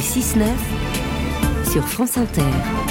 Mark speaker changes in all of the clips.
Speaker 1: 6-9 sur France Inter.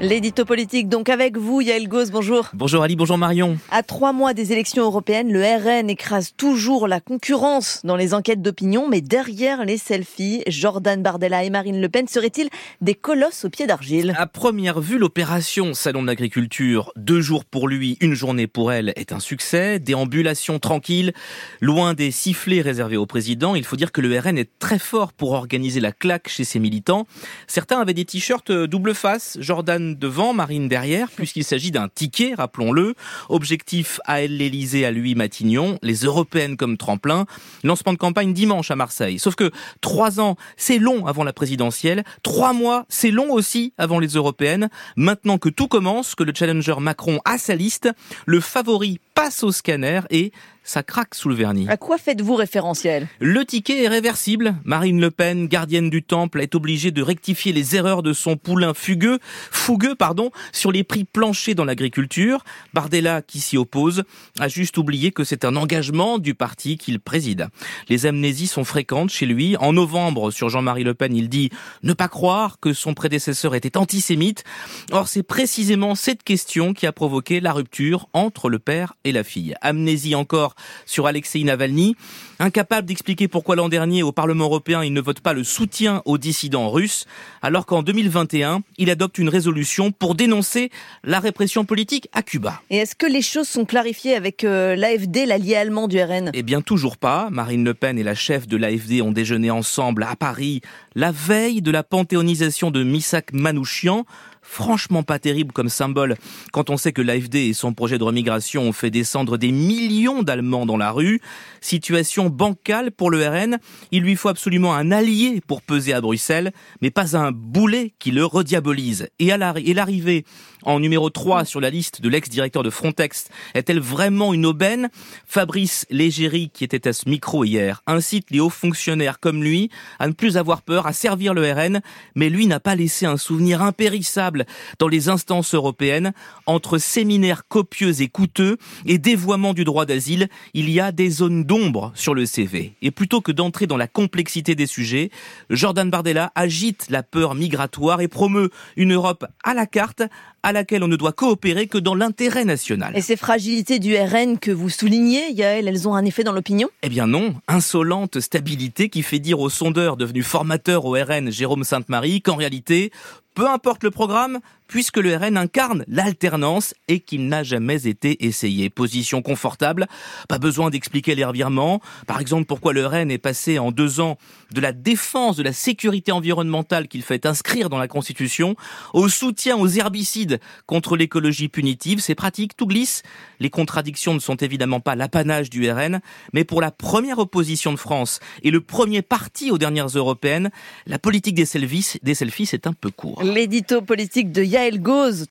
Speaker 2: L'édito politique, donc avec vous, Yael Gauze, bonjour.
Speaker 3: Bonjour Ali, bonjour Marion.
Speaker 2: À trois mois des élections européennes, le RN écrase toujours la concurrence dans les enquêtes d'opinion, mais derrière les selfies, Jordan Bardella et Marine Le Pen seraient-ils des colosses au pied d'argile?
Speaker 3: À première vue, l'opération Salon de l'agriculture, deux jours pour lui, une journée pour elle, est un succès. Déambulation tranquille, loin des sifflets réservés au président. Il faut dire que le RN est très fort pour organiser la claque chez ses militants. Certains avaient des t-shirts double face, Jordan devant, Marine derrière, puisqu'il s'agit d'un ticket, rappelons-le. Objectif à elle l'Elysée, à lui Matignon, les européennes comme tremplin. Lancement de campagne dimanche à Marseille. Sauf que trois ans, c'est long avant la présidentielle. Trois mois, c'est long aussi avant les européennes. Maintenant que tout commence, que le challenger Macron a sa liste, le favori passe au scanner et ça craque sous le vernis.
Speaker 2: À quoi faites-vous référentiel?
Speaker 3: Le ticket est réversible. Marine Le Pen, gardienne du temple, est obligée de rectifier les erreurs de son poulain fugueux, fougueux, pardon, sur les prix planchers dans l'agriculture. Bardella, qui s'y oppose, a juste oublié que c'est un engagement du parti qu'il préside. Les amnésies sont fréquentes chez lui. En novembre, sur Jean-Marie Le Pen, il dit ne pas croire que son prédécesseur était antisémite. Or, c'est précisément cette question qui a provoqué la rupture entre le père et la fille. Amnésie encore sur Alexei Navalny, incapable d'expliquer pourquoi l'an dernier au Parlement européen il ne vote pas le soutien aux dissidents russes, alors qu'en 2021 il adopte une résolution pour dénoncer la répression politique à Cuba.
Speaker 2: Et est-ce que les choses sont clarifiées avec euh, l'AFD, l'allié allemand du RN
Speaker 3: Eh bien toujours pas. Marine Le Pen et la chef de l'AFD ont déjeuné ensemble à Paris la veille de la panthéonisation de Misak Manouchian, franchement pas terrible comme symbole quand on sait que l'AFD et son projet de remigration ont fait descendre des millions d'Allemands dans la rue. Situation bancale pour le RN. Il lui faut absolument un allié pour peser à Bruxelles, mais pas un boulet qui le rediabolise. Et à l'arrivée en numéro 3 sur la liste de l'ex-directeur de Frontex est-elle vraiment une aubaine? Fabrice Légéry, qui était à ce micro hier, incite les hauts fonctionnaires comme lui à ne plus avoir peur, à servir le RN, mais lui n'a pas laissé un souvenir impérissable dans les instances européennes. Entre séminaires copieux et coûteux et dévoiement du droit d'asile, il y a des zones d'ombre sur le CV. Et plutôt que d'entrer dans la complexité des sujets, Jordan Bardella agite la peur migratoire et promeut une Europe à la carte à laquelle on ne doit coopérer que dans l'intérêt national.
Speaker 2: Et ces fragilités du RN que vous soulignez, Yael, elles ont un effet dans l'opinion?
Speaker 3: Eh bien non, insolente stabilité qui fait dire au sondeur devenu formateur au RN Jérôme Sainte-Marie qu'en réalité, peu importe le programme, puisque le RN incarne l'alternance et qu'il n'a jamais été essayé. Position confortable, pas besoin d'expliquer les revirements. Par exemple, pourquoi le RN est passé en deux ans de la défense de la sécurité environnementale qu'il fait inscrire dans la Constitution au soutien aux herbicides contre l'écologie punitive. C'est pratique, tout glisse. Les contradictions ne sont évidemment pas l'apanage du RN, mais pour la première opposition de France et le premier parti aux dernières européennes, la politique des selfies, c'est un peu court.
Speaker 2: L'édito politique de Yael Gauze.